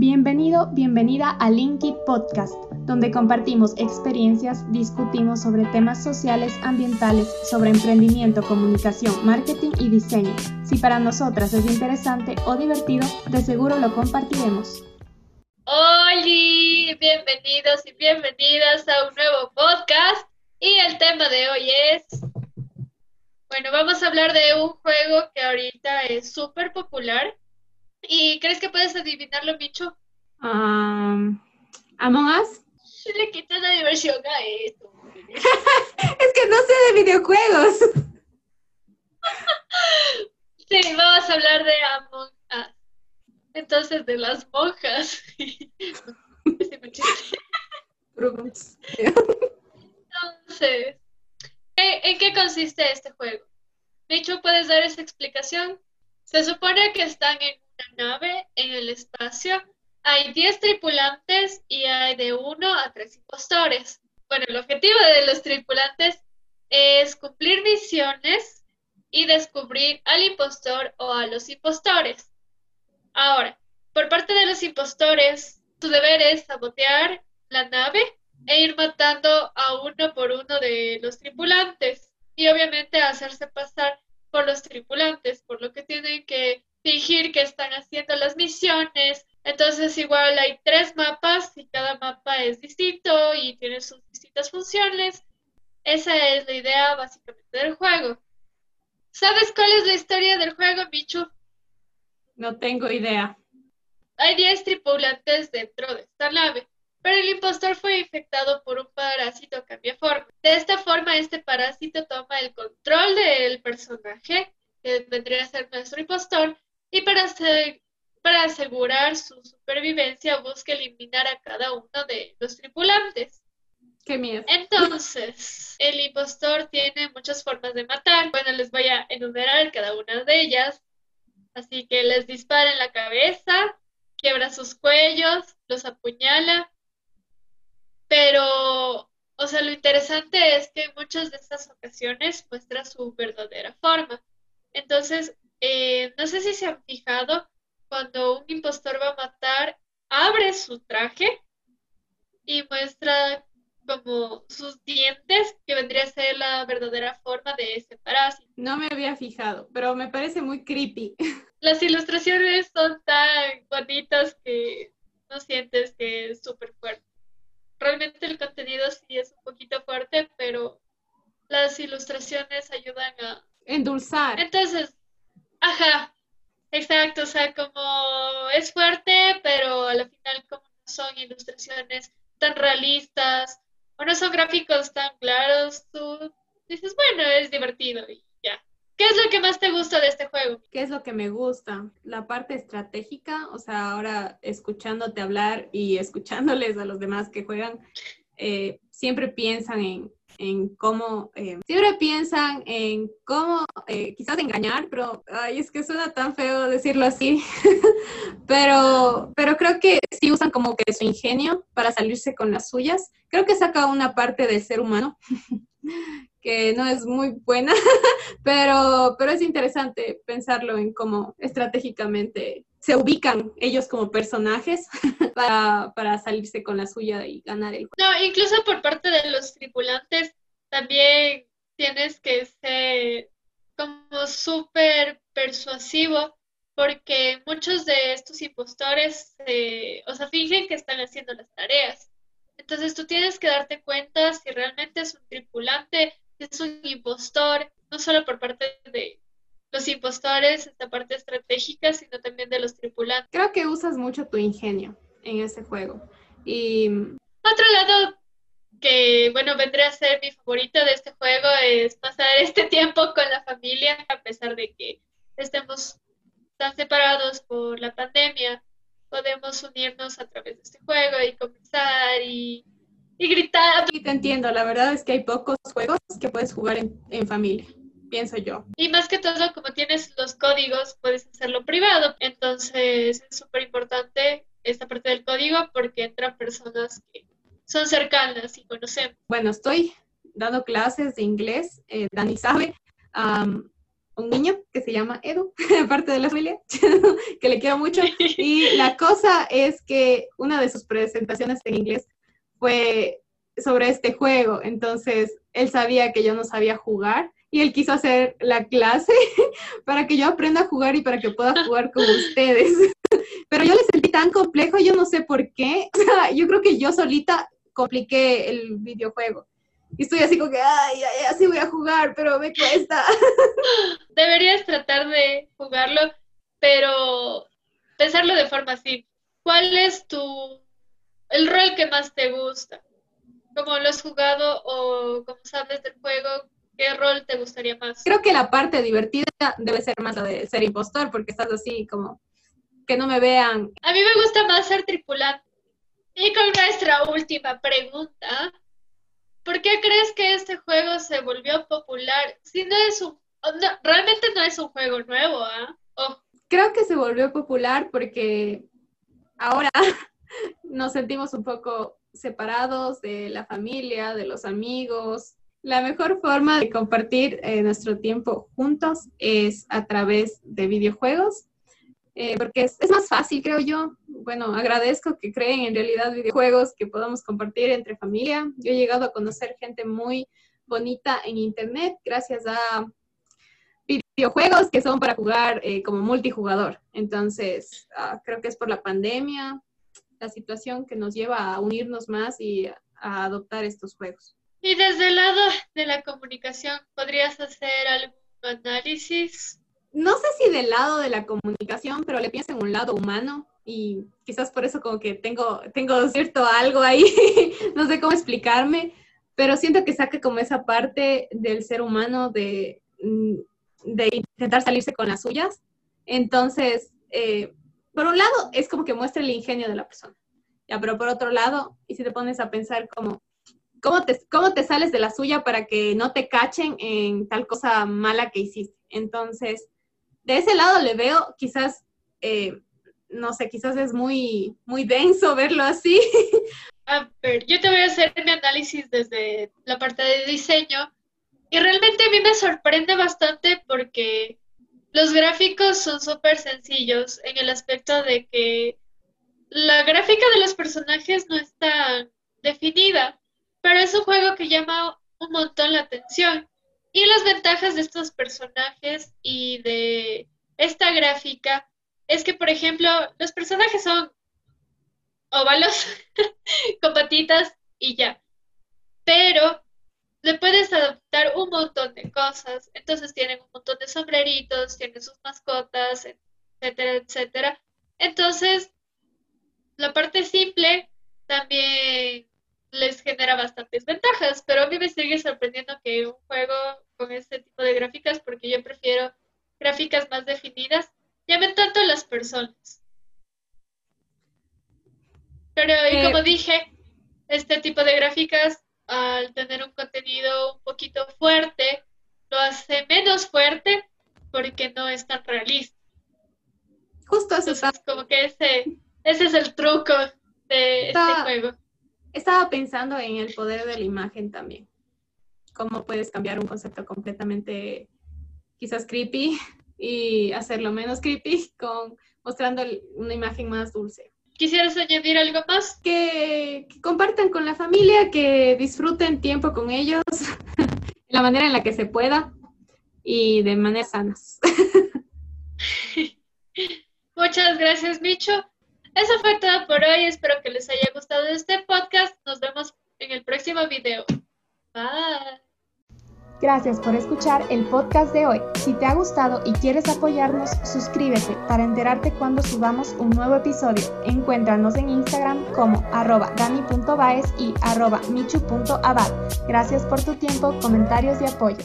Bienvenido, bienvenida a Linkit Podcast, donde compartimos experiencias, discutimos sobre temas sociales, ambientales, sobre emprendimiento, comunicación, marketing y diseño. Si para nosotras es interesante o divertido, de seguro lo compartiremos. Hola, bienvenidos y bienvenidas a un nuevo podcast. Y el tema de hoy es, bueno, vamos a hablar de un juego que ahorita es súper popular ¿Y crees que puedes adivinarlo, Micho? Um, ¿Among Us? Se le quita la diversión a esto. es que no sé de videojuegos. sí, vamos a hablar de Among Us. Entonces, de las monjas. Entonces, ¿en qué consiste este juego? Micho, ¿puedes dar esa explicación? Se supone que están en nave en el espacio hay 10 tripulantes y hay de 1 a 3 impostores. Bueno, el objetivo de los tripulantes es cumplir misiones y descubrir al impostor o a los impostores. Ahora, por parte de los impostores, su deber es sabotear la nave e ir matando a uno por uno de los tripulantes y obviamente hacerse pasar por los tripulantes, por lo que tienen que fingir que están haciendo las misiones. Entonces igual hay tres mapas y cada mapa es distinto y tiene sus distintas funciones. Esa es la idea básicamente del juego. ¿Sabes cuál es la historia del juego, Michu? No tengo idea. Hay 10 tripulantes dentro de esta nave, pero el impostor fue infectado por un parásito forma. De esta forma, este parásito toma el control del personaje, que vendría a ser nuestro impostor, y para, para asegurar su supervivencia busca eliminar a cada uno de los tripulantes. Qué miedo. Entonces, el impostor tiene muchas formas de matar. Bueno, les voy a enumerar cada una de ellas. Así que les dispara en la cabeza, quiebra sus cuellos, los apuñala. Pero, o sea, lo interesante es que en muchas de estas ocasiones muestra su verdadera forma. Entonces, eh, no sé si se han fijado, cuando un impostor va a matar, abre su traje y muestra como sus dientes, que vendría a ser la verdadera forma de ese parásito. No me había fijado, pero me parece muy creepy. Las ilustraciones son tan bonitas que no sientes que es súper fuerte. Realmente el contenido sí es un poquito fuerte, pero las ilustraciones ayudan a endulzar. Entonces, Ajá, exacto, o sea, como es fuerte, pero al final como no son ilustraciones tan realistas o no son gráficos tan claros, tú dices, bueno, es divertido y ya. ¿Qué es lo que más te gusta de este juego? ¿Qué es lo que me gusta? La parte estratégica, o sea, ahora escuchándote hablar y escuchándoles a los demás que juegan, eh, siempre piensan en en cómo, eh, siempre piensan en cómo eh, quizás engañar, pero ay, es que suena tan feo decirlo así, pero, pero creo que sí usan como que su ingenio para salirse con las suyas. Creo que saca una parte del ser humano que no es muy buena, pero, pero es interesante pensarlo en cómo estratégicamente se ubican ellos como personajes para, para, salirse con la suya y ganar el No, incluso por parte de los tripulantes también tienes que ser como súper persuasivo porque muchos de estos impostores, o sea, fingen que están haciendo las tareas. Entonces tú tienes que darte cuenta si realmente es un tripulante, si es un impostor, no solo por parte de, los impostores, esta parte estratégica, sino también de los tripulantes. Creo que usas mucho tu ingenio en ese juego. Y otro lado que, bueno, vendría a ser mi favorito de este juego es pasar este tiempo con la familia, a pesar de que estemos tan separados por la pandemia, podemos unirnos a través de este juego y conversar y, y gritar. Sí, te entiendo, la verdad es que hay pocos juegos que puedes jugar en, en familia pienso yo. Y más que todo, como tienes los códigos, puedes hacerlo privado. Entonces es súper importante esta parte del código porque entran personas que son cercanas y conocemos. Bueno, estoy dando clases de inglés, eh, Dani sabe. un niño que se llama Edu, parte de la familia, que le quiero mucho. Y la cosa es que una de sus presentaciones en inglés fue sobre este juego. Entonces, él sabía que yo no sabía jugar y él quiso hacer la clase para que yo aprenda a jugar y para que pueda jugar con ustedes. Pero yo le sentí tan complejo, yo no sé por qué. yo creo que yo solita compliqué el videojuego. Y estoy así como que, ay, ay, así voy a jugar, pero me cuesta. Deberías tratar de jugarlo, pero pensarlo de forma así. ¿Cuál es tu, el rol que más te gusta? ¿Cómo lo has jugado o cómo sabes del juego? ¿Qué rol te gustaría más? Creo que la parte divertida debe ser más la de ser impostor, porque estás así como que no me vean. A mí me gusta más ser tripulante. Y con nuestra última pregunta, ¿por qué crees que este juego se volvió popular? Si no es un, realmente no es un juego nuevo, ¿ah? Creo que se volvió popular porque ahora nos sentimos un poco separados de la familia, de los amigos. La mejor forma de compartir eh, nuestro tiempo juntos es a través de videojuegos eh, porque es, más fácil, creo yo. Bueno, agradezco que creen en realidad videojuegos que podamos compartir entre familia. Yo he llegado a conocer gente muy bonita en Internet gracias a videojuegos que son para jugar eh, como multijugador. Entonces, ah, creo que es por la pandemia, la situación que nos lleva a unirnos más y a adoptar estos juegos. Y desde el lado de la comunicación, ¿podrías hacer algún análisis no sé si del lado de la comunicación, pero le pienso en un lado humano y quizás por eso como que tengo, tengo cierto algo ahí, no sé cómo explicarme, pero siento que saca como esa parte del ser humano de, mm, de intentar salirse con las suyas. Entonces, eh, por un lado, es como que muestra el ingenio de la persona, ya, pero por otro lado, y si te pones a pensar como, ¿cómo te, sales de la suya para que no te cachen en tal cosa mala que hiciste? Entonces, de ese lado le veo, quizás, eh, no sé, quizás es muy, muy denso verlo así. A ver, yo te voy a hacer mi análisis desde la parte de diseño y realmente a mí me sorprende bastante porque los gráficos son súper sencillos en el aspecto de que la gráfica de los personajes no está definida, pero es un juego que llama un montón la atención. Y las ventajas de estos personajes y de esta gráfica es que, por ejemplo, los personajes son óvalos con patitas y ya. Pero le puedes adaptar un montón de cosas. Entonces tienen un montón de sombreritos, tienen sus mascotas, etcétera, etcétera. Entonces, la parte simple también les genera bastantes ventajas, pero a mí me sigue sorprendiendo que un juego con este tipo de gráficas, porque yo prefiero gráficas más definidas, llamen tanto a las personas. Pero, y eh, como dije, este tipo de gráficas, al tener un contenido un poquito fuerte, lo hace menos fuerte porque no es tan realista. Justo eso. Entonces, como que ese, ese es el truco de este juego. Estaba pensando en el poder de la imagen también. Cómo puedes cambiar un concepto completamente quizás creepy y hacerlo menos creepy con mostrando una imagen más dulce. ¿Quisieras añadir algo más? Que, que compartan con la familia, que disfruten tiempo con ellos, de la manera en la que se pueda y de maneras sanas. Muchas gracias, Micho. Eso fue todo por hoy. Espero que les haya gustado este podcast. Nos vemos en el próximo video. Bye. Gracias por escuchar el podcast de hoy. Si te ha gustado y quieres apoyarnos, suscríbete para enterarte cuando subamos un nuevo episodio. Encuéntranos en Instagram como arroba dani.baez y arroba michu.abad. Gracias por tu tiempo, comentarios y apoyo.